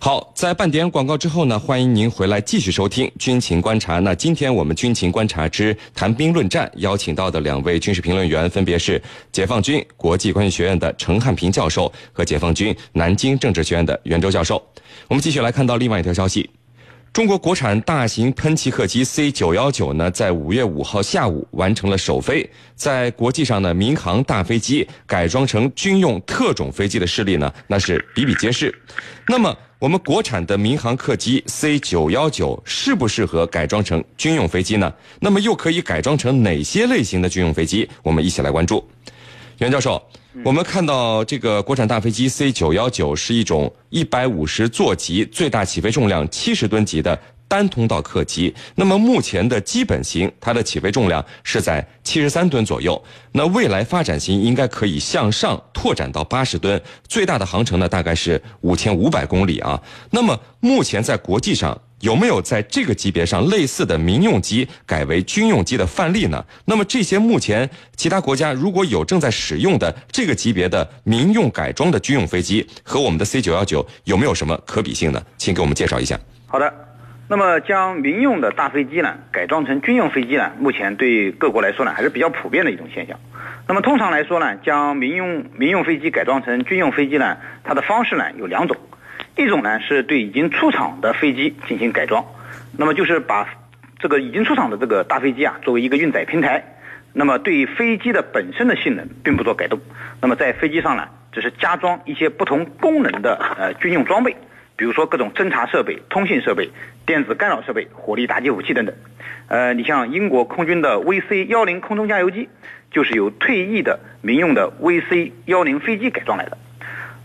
好，在半点广告之后呢，欢迎您回来继续收听《军情观察》。那今天我们《军情观察之谈兵论战》邀请到的两位军事评论员，分别是解放军国际关系学院的陈汉平教授和解放军南京政治学院的袁周教授。我们继续来看到另外一条消息。中国国产大型喷气客机 C 九幺九呢，在五月五号下午完成了首飞。在国际上呢，民航大飞机改装成军用特种飞机的事例呢，那是比比皆是。那么，我们国产的民航客机 C 九幺九适不适合改装成军用飞机呢？那么又可以改装成哪些类型的军用飞机？我们一起来关注。袁教授，我们看到这个国产大飞机 C 九幺九是一种一百五十座级、最大起飞重量七十吨级的单通道客机。那么目前的基本型，它的起飞重量是在七十三吨左右。那未来发展型应该可以向上拓展到八十吨，最大的航程呢大概是五千五百公里啊。那么目前在国际上。有没有在这个级别上类似的民用机改为军用机的范例呢？那么这些目前其他国家如果有正在使用的这个级别的民用改装的军用飞机，和我们的 C 九幺九有没有什么可比性呢？请给我们介绍一下。好的，那么将民用的大飞机呢改装成军用飞机呢，目前对各国来说呢还是比较普遍的一种现象。那么通常来说呢，将民用民用飞机改装成军用飞机呢，它的方式呢有两种。一种呢是对已经出厂的飞机进行改装，那么就是把这个已经出厂的这个大飞机啊作为一个运载平台，那么对飞机的本身的性能并不做改动，那么在飞机上呢只是加装一些不同功能的呃军用装备，比如说各种侦察设备、通信设备、电子干扰设备、火力打击武器等等。呃，你像英国空军的 VC 幺零空中加油机，就是由退役的民用的 VC 幺零飞机改装来的。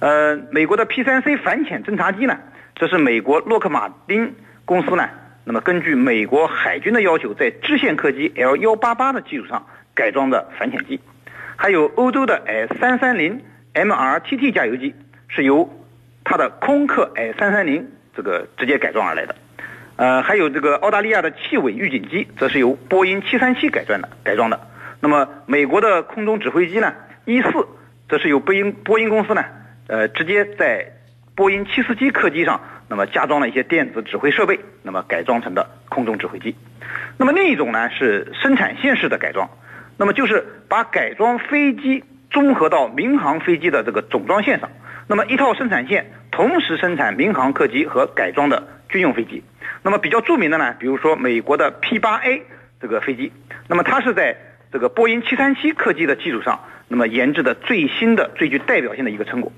呃，美国的 P3C 反潜侦察机呢，这是美国洛克马丁公司呢，那么根据美国海军的要求，在支线客机 L188 的基础上改装的反潜机，还有欧洲的 S330 MRTT 加油机，是由它的空客 S330 这个直接改装而来的，呃，还有这个澳大利亚的气尾预警机，则是由波音737改装的改装的，那么美国的空中指挥机呢，一四，则是由波音波音公司呢。呃，直接在波音七四七客机上，那么加装了一些电子指挥设备，那么改装成的空中指挥机。那么另一种呢是生产线式的改装，那么就是把改装飞机综合到民航飞机的这个总装线上，那么一套生产线同时生产民航客机和改装的军用飞机。那么比较著名的呢，比如说美国的 P 八 A 这个飞机，那么它是在这个波音七三七客机的基础上，那么研制的最新的、最具代表性的一个成果。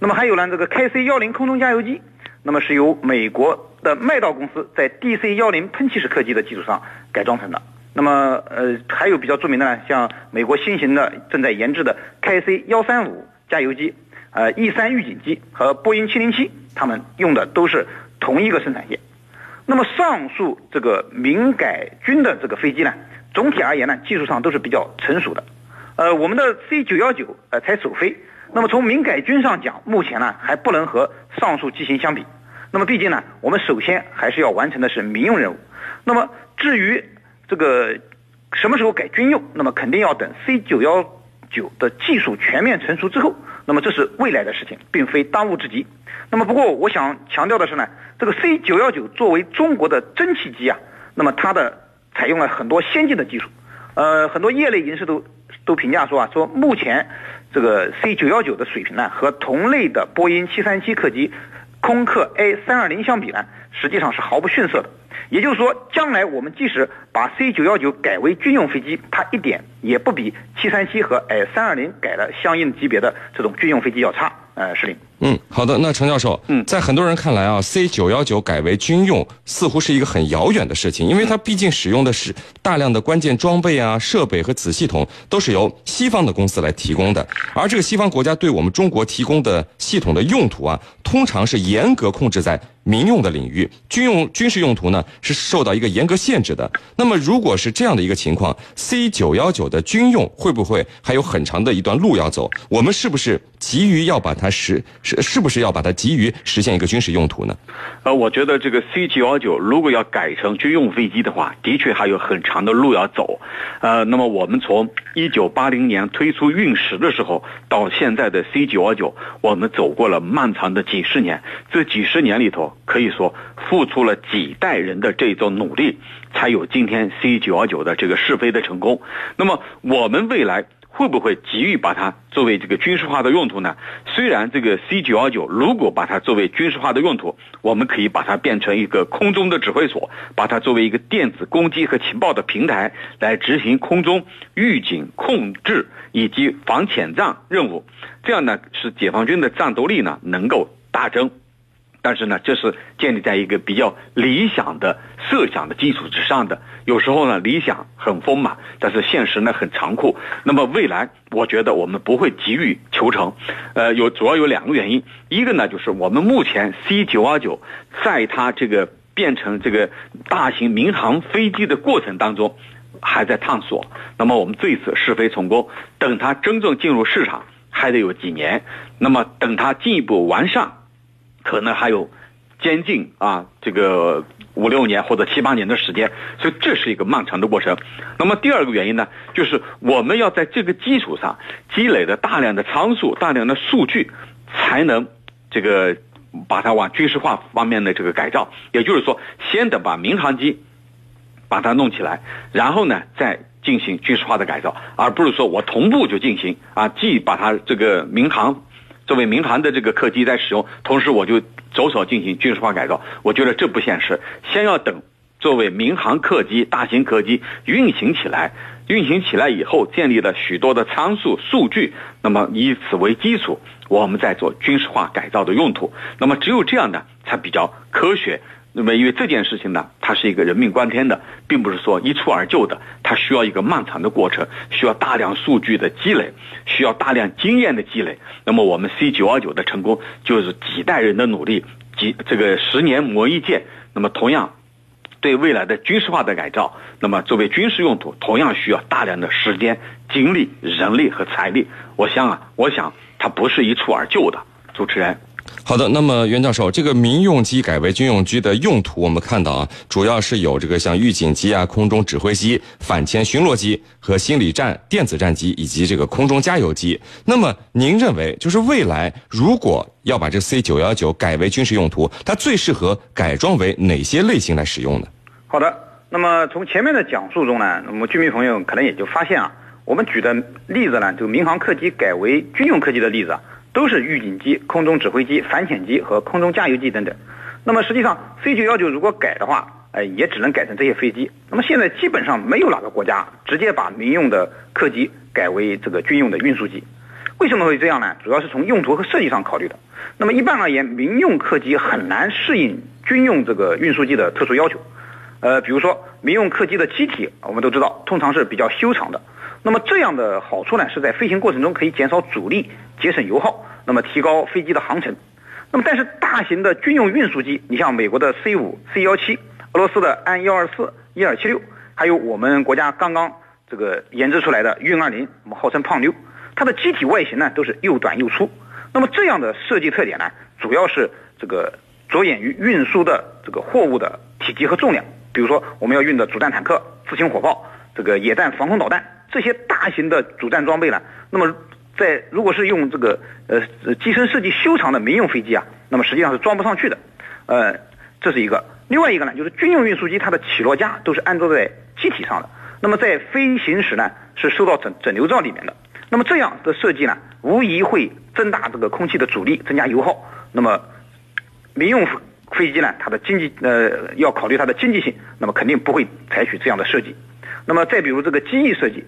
那么还有呢，这个 KC 幺零空中加油机，那么是由美国的麦道公司在 DC 幺零喷气式客机的基础上改装成的。那么呃，还有比较著名的呢，像美国新型的正在研制的 KC 幺三五加油机，呃 E 三预警机和波音七零七，他们用的都是同一个生产线。那么上述这个民改军的这个飞机呢，总体而言呢，技术上都是比较成熟的。呃，我们的 C 九幺九呃才首飞。那么从民改军上讲，目前呢还不能和上述机型相比。那么毕竟呢，我们首先还是要完成的是民用任务。那么至于这个什么时候改军用，那么肯定要等 C 九幺九的技术全面成熟之后。那么这是未来的事情，并非当务之急。那么不过我想强调的是呢，这个 C 九幺九作为中国的蒸汽机啊，那么它的采用了很多先进的技术。呃，很多业内人士都都评价说啊，说目前。这个 C 九幺九的水平呢，和同类的波音七三七客机、空客 A 三二零相比呢，实际上是毫不逊色的。也就是说，将来我们即使把 C 九幺九改为军用飞机，它一点也不比七三七和 A 三二零改了相应级别的这种军用飞机要差。呃，是的。嗯，好的。那陈教授，嗯，在很多人看来啊，C 九幺九改为军用似乎是一个很遥远的事情，因为它毕竟使用的是大量的关键装备啊、设备和子系统都是由西方的公司来提供的，而这个西方国家对我们中国提供的系统的用途啊，通常是严格控制在民用的领域，军用军事用途呢是受到一个严格限制的。那么，如果是这样的一个情况，C 九幺九的军用会不会还有很长的一段路要走？我们是不是急于要把它实是是不是要把它急于实现一个军事用途呢？呃，我觉得这个 C 九幺九如果要改成军用飞机的话，的确还有很长的路要走。呃，那么我们从一九八零年推出运十的时候到现在的 C 九幺九，我们走过了漫长的几十年。这几十年里头，可以说付出了几代人的这种努力，才有今天 C 九幺九的这个试飞的成功。那么我们未来。会不会急于把它作为这个军事化的用途呢？虽然这个 C 九幺九如果把它作为军事化的用途，我们可以把它变成一个空中的指挥所，把它作为一个电子攻击和情报的平台，来执行空中预警、控制以及防潜障任务，这样呢，使解放军的战斗力呢能够大增。但是呢，这是建立在一个比较理想的设想的基础之上的。有时候呢，理想很丰满，但是现实呢很残酷。那么未来，我觉得我们不会急于求成。呃，有主要有两个原因，一个呢就是我们目前 C 九二九在它这个变成这个大型民航飞机的过程当中还在探索。那么我们这一次试飞成功，等它真正进入市场还得有几年。那么等它进一步完善。可能还有将近啊这个五六年或者七八年的时间，所以这是一个漫长的过程。那么第二个原因呢，就是我们要在这个基础上积累的大量的参数、大量的数据，才能这个把它往军事化方面的这个改造。也就是说，先得把民航机把它弄起来，然后呢再进行军事化的改造，而不是说我同步就进行啊，既把它这个民航。作为民航的这个客机在使用，同时我就着手进行军事化改造，我觉得这不现实。先要等作为民航客机、大型客机运行起来，运行起来以后，建立了许多的参数数据，那么以此为基础，我们再做军事化改造的用途。那么只有这样呢，才比较科学。那么，因为这件事情呢，它是一个人命关天的，并不是说一蹴而就的，它需要一个漫长的过程，需要大量数据的积累，需要大量经验的积累。那么，我们 C 九二九的成功，就是几代人的努力，几这个十年磨一剑。那么，同样对未来的军事化的改造，那么作为军事用途，同样需要大量的时间、精力、人力和财力。我想啊，我想它不是一蹴而就的。主持人。好的，那么袁教授，这个民用机改为军用机的用途，我们看到啊，主要是有这个像预警机啊、空中指挥机、反潜巡逻机和心理战、电子战机以及这个空中加油机。那么您认为，就是未来如果要把这 C 九幺九改为军事用途，它最适合改装为哪些类型来使用呢？好的，那么从前面的讲述中呢，那么居民朋友可能也就发现啊，我们举的例子呢，就民航客机改为军用客机的例子啊。都是预警机、空中指挥机、反潜机和空中加油机等等。那么实际上，C 九幺九如果改的话，呃，也只能改成这些飞机。那么现在基本上没有哪个国家直接把民用的客机改为这个军用的运输机。为什么会这样呢？主要是从用途和设计上考虑的。那么一般而言，民用客机很难适应军用这个运输机的特殊要求。呃，比如说民用客机的机体，我们都知道通常是比较修长的。那么这样的好处呢，是在飞行过程中可以减少阻力、节省油耗，那么提高飞机的航程。那么但是大型的军用运输机，你像美国的 C 五、C 幺七，俄罗斯的安幺二四、一二七六，还有我们国家刚刚这个研制出来的运二零，我们号称胖妞，它的机体外形呢都是又短又粗。那么这样的设计特点呢，主要是这个着眼于运输的这个货物的体积和重量。比如说我们要运的主战坦克、自行火炮、这个野战防空导弹。这些大型的主战装备呢，那么在如果是用这个呃机身设计修长的民用飞机啊，那么实际上是装不上去的，呃，这是一个。另外一个呢，就是军用运输机它的起落架都是安装在机体上的，那么在飞行时呢是收到整整流罩里面的。那么这样的设计呢，无疑会增大这个空气的阻力，增加油耗。那么民用飞机呢，它的经济呃要考虑它的经济性，那么肯定不会采取这样的设计。那么再比如这个机翼设计，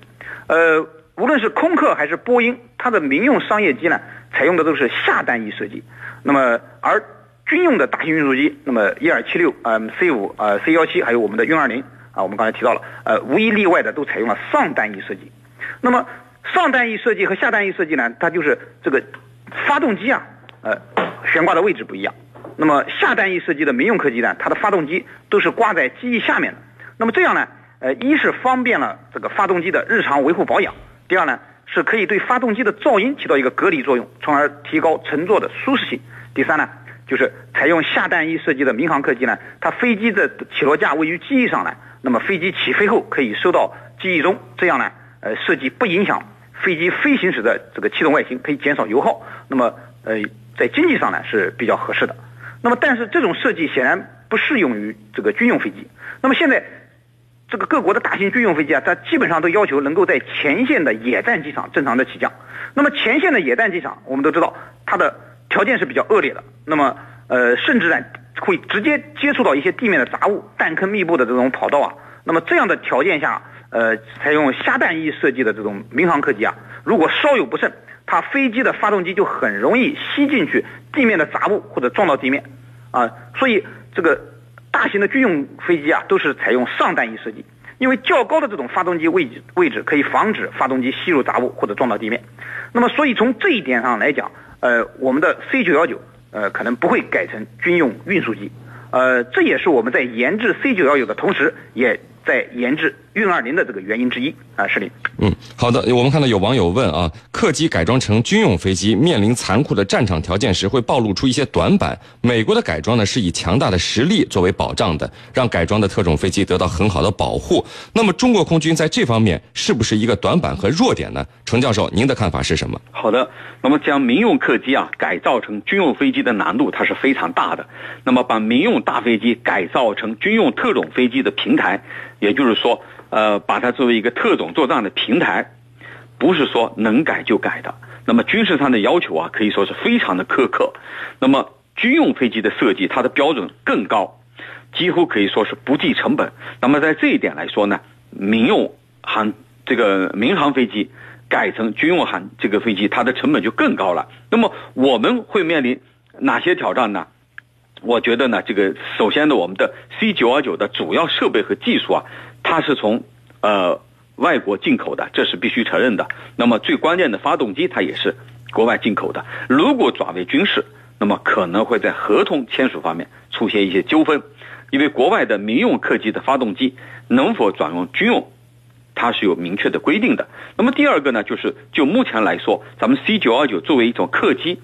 呃，无论是空客还是波音，它的民用商业机呢，采用的都是下单翼设计。那么而军用的大型运输机，那么一二七六、嗯 C 五、呃 C 幺七，还有我们的运二零啊，我们刚才提到了，呃，无一例外的都采用了上单翼设计。那么上单翼设计和下单翼设计呢，它就是这个发动机啊，呃，悬挂的位置不一样。那么下单翼设计的民用客机呢，它的发动机都是挂在机翼下面的。那么这样呢？呃，一是方便了这个发动机的日常维护保养，第二呢，是可以对发动机的噪音起到一个隔离作用，从而提高乘坐的舒适性。第三呢，就是采用下弹翼设计的民航客机呢，它飞机的起落架位于机翼上呢，那么飞机起飞后可以收到机翼中，这样呢，呃，设计不影响飞机飞行时的这个气动外形，可以减少油耗。那么，呃，在经济上呢是比较合适的。那么，但是这种设计显然不适用于这个军用飞机。那么现在，这个各国的大型军用飞机啊，它基本上都要求能够在前线的野战机场正常的起降。那么前线的野战机场，我们都知道它的条件是比较恶劣的。那么，呃，甚至呢会直接接触到一些地面的杂物、弹坑密布的这种跑道啊。那么这样的条件下，呃，采用虾弹翼设计的这种民航客机啊，如果稍有不慎，它飞机的发动机就很容易吸进去地面的杂物或者撞到地面，啊，所以这个大型的军用飞机啊都是采用上弹翼设计，因为较高的这种发动机位置位置可以防止发动机吸入杂物或者撞到地面。那么，所以从这一点上来讲，呃，我们的 C 九幺九呃可能不会改成军用运输机，呃，这也是我们在研制 C 九幺九的同时，也在研制运二零的这个原因之一啊，是的。嗯，好的。我们看到有网友问啊，客机改装成军用飞机，面临残酷的战场条件时，会暴露出一些短板。美国的改装呢，是以强大的实力作为保障的，让改装的特种飞机得到很好的保护。那么，中国空军在这方面是不是一个短板和弱点呢？程教授，您的看法是什么？好的，那么将民用客机啊改造成军用飞机的难度它是非常大的。那么把民用大飞机改造成军用特种飞机的平台，也就是说。呃，把它作为一个特种作战的平台，不是说能改就改的。那么军事上的要求啊，可以说是非常的苛刻。那么军用飞机的设计，它的标准更高，几乎可以说是不计成本。那么在这一点来说呢，民用航这个民航飞机改成军用航这个飞机，它的成本就更高了。那么我们会面临哪些挑战呢？我觉得呢，这个首先呢，我们的 C 九二九的主要设备和技术啊。它是从，呃，外国进口的，这是必须承认的。那么最关键的发动机，它也是国外进口的。如果转为军事，那么可能会在合同签署方面出现一些纠纷，因为国外的民用客机的发动机能否转用军用，它是有明确的规定的。那么第二个呢，就是就目前来说，咱们 C 九二九作为一种客机，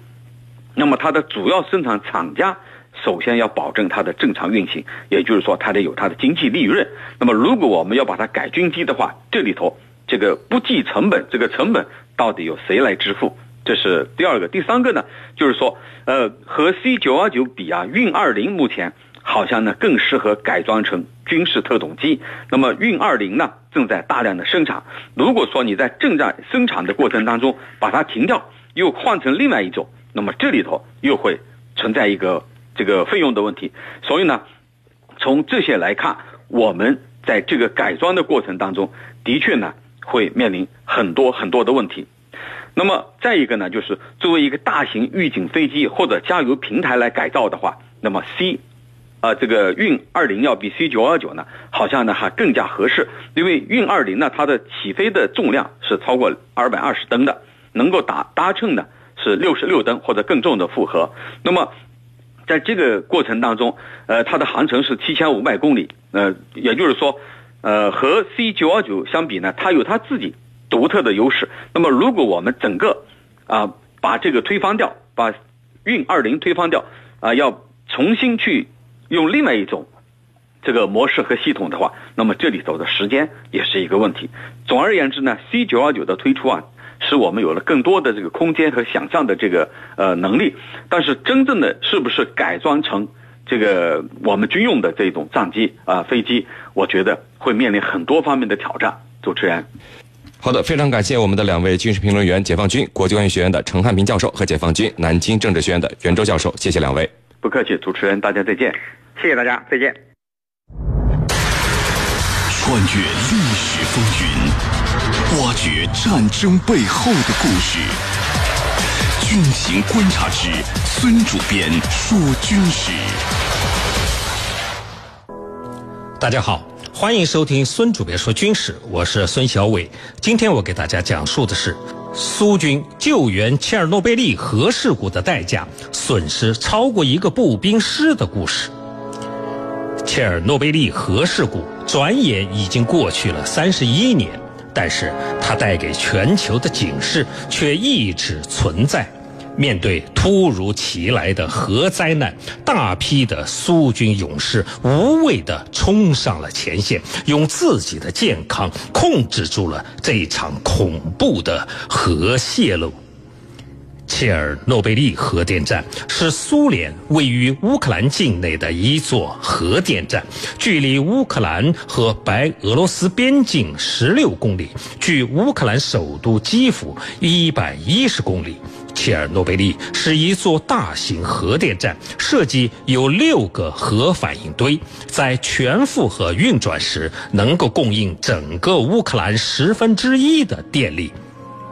那么它的主要生产厂家。首先要保证它的正常运行，也就是说它得有它的经济利润。那么如果我们要把它改军机的话，这里头这个不计成本，这个成本到底由谁来支付？这是第二个。第三个呢，就是说，呃，和 C 九二九比啊，运二零目前好像呢更适合改装成军事特种机。那么运二零呢正在大量的生产。如果说你在正在生产的过程当中把它停掉，又换成另外一种，那么这里头又会存在一个。这个费用的问题，所以呢，从这些来看，我们在这个改装的过程当中，的确呢会面临很多很多的问题。那么再一个呢，就是作为一个大型预警飞机或者加油平台来改造的话，那么 C，啊这个运二零要比 C 九二九呢，好像呢还更加合适，因为运二零呢它的起飞的重量是超过二百二十吨的，能够搭搭乘的是六十六吨或者更重的负荷，那么。在这个过程当中，呃，它的航程是七千五百公里，呃，也就是说，呃，和 C 九二九相比呢，它有它自己独特的优势。那么，如果我们整个啊把这个推翻掉，把运二零推翻掉，啊，要重新去用另外一种这个模式和系统的话，那么这里头的时间也是一个问题。总而言之呢，C 九二九的推出啊。使我们有了更多的这个空间和想象的这个呃能力，但是真正的是不是改装成这个我们军用的这种战机啊飞机，我觉得会面临很多方面的挑战。主持人，好的，非常感谢我们的两位军事评论员，解放军国际关系学院的陈汉平教授和解放军南京政治学院的袁周教授，谢谢两位。不客气，主持人，大家再见。谢谢大家，再见。穿越历史风云，挖掘战争背后的故事。军情观察之孙主编说军事。大家好，欢迎收听孙主编说军事，我是孙小伟。今天我给大家讲述的是苏军救援切尔诺贝利核事故的代价，损失超过一个步兵师的故事。切尔诺贝利核事故转眼已经过去了三十一年，但是它带给全球的警示却一直存在。面对突如其来的核灾难，大批的苏军勇士无畏地冲上了前线，用自己的健康控制住了这场恐怖的核泄漏。切尔诺贝利核电站是苏联位于乌克兰境内的一座核电站，距离乌克兰和白俄罗斯边境十六公里，距乌克兰首都基辅一百一十公里。切尔诺贝利是一座大型核电站，设计有六个核反应堆，在全负荷运转时，能够供应整个乌克兰十分之一的电力。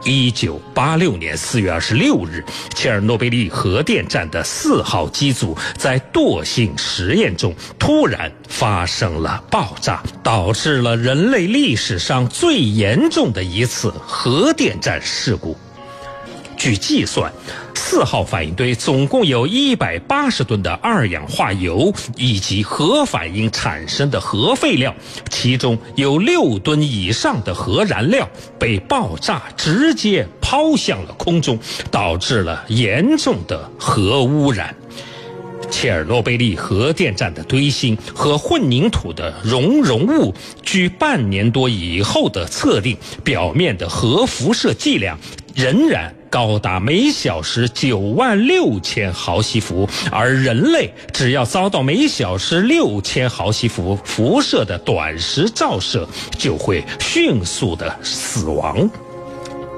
一九八六年四月二十六日，切尔诺贝利核电站的四号机组在惰性实验中突然发生了爆炸，导致了人类历史上最严重的一次核电站事故。据计算，四号反应堆总共有一百八十吨的二氧化铀以及核反应产生的核废料，其中有六吨以上的核燃料被爆炸直接抛向了空中，导致了严重的核污染。切尔诺贝利核电站的堆芯和混凝土的熔融物，据半年多以后的测定，表面的核辐射剂量仍然。高达每小时九万六千毫西弗，而人类只要遭到每小时六千毫西弗辐射的短时照射，就会迅速的死亡。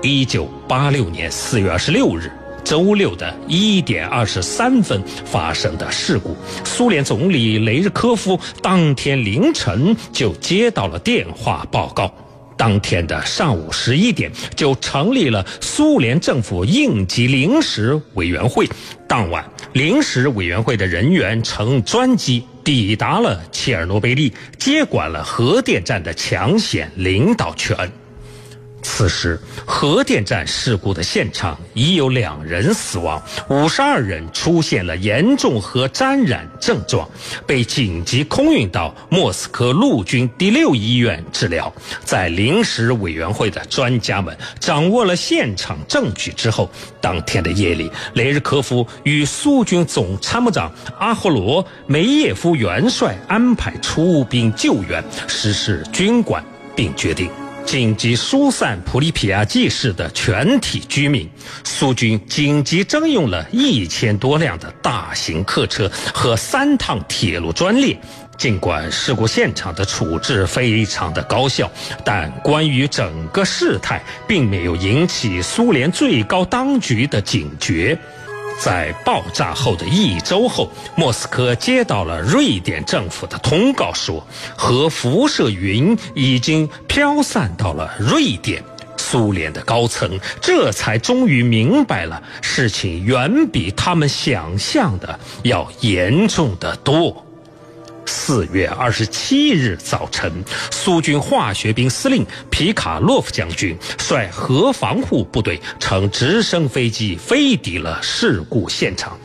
一九八六年四月二十六日，周六的一点二十三分发生的事故，苏联总理雷日科夫当天凌晨就接到了电话报告。当天的上午十一点，就成立了苏联政府应急临时委员会。当晚，临时委员会的人员乘专机抵达了切尔诺贝利，接管了核电站的抢险领导权。此时，核电站事故的现场已有两人死亡，五十二人出现了严重核沾染症状，被紧急空运到莫斯科陆军第六医院治疗。在临时委员会的专家们掌握了现场证据之后，当天的夜里，雷日科夫与苏军总参谋长阿霍罗梅耶夫元帅安排出兵救援，实施军管，并决定。紧急疏散普里皮亚季市的全体居民，苏军紧急征用了一千多辆的大型客车和三趟铁路专列。尽管事故现场的处置非常的高效，但关于整个事态并没有引起苏联最高当局的警觉。在爆炸后的一周后，莫斯科接到了瑞典政府的通告，说核辐射云已经飘散到了瑞典。苏联的高层这才终于明白了，事情远比他们想象的要严重的多。四月二十七日早晨，苏军化学兵司令皮卡洛夫将军率核防护部队乘直升飞机飞抵了事故现场。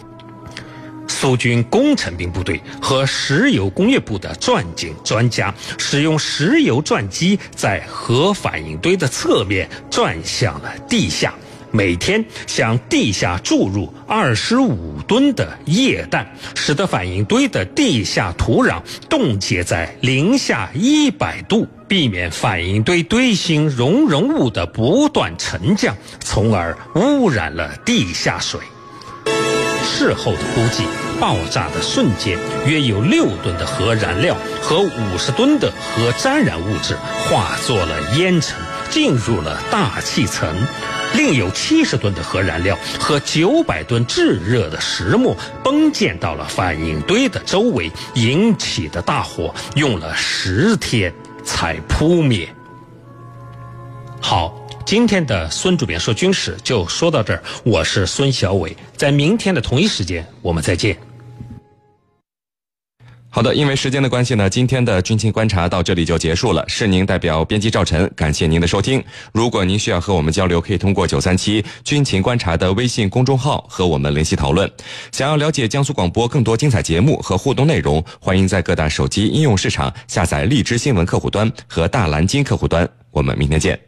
苏军工程兵部队和石油工业部的钻井专家使用石油钻机，在核反应堆的侧面转向了地下。每天向地下注入二十五吨的液氮，使得反应堆的地下土壤冻结在零下一百度，避免反应堆堆芯熔融物的不断沉降，从而污染了地下水。事后的估计，爆炸的瞬间，约有六吨的核燃料和五十吨的核沾染物质化作了烟尘，进入了大气层。另有七十吨的核燃料和九百吨炙热的石墨崩溅到了反应堆的周围，引起的大火用了十天才扑灭。好，今天的孙主编说军事就说到这儿，我是孙小伟，在明天的同一时间我们再见。好的，因为时间的关系呢，今天的军情观察到这里就结束了。是您代表编辑赵晨，感谢您的收听。如果您需要和我们交流，可以通过九三七军情观察的微信公众号和我们联系讨论。想要了解江苏广播更多精彩节目和互动内容，欢迎在各大手机应用市场下载荔枝新闻客户端和大蓝鲸客户端。我们明天见。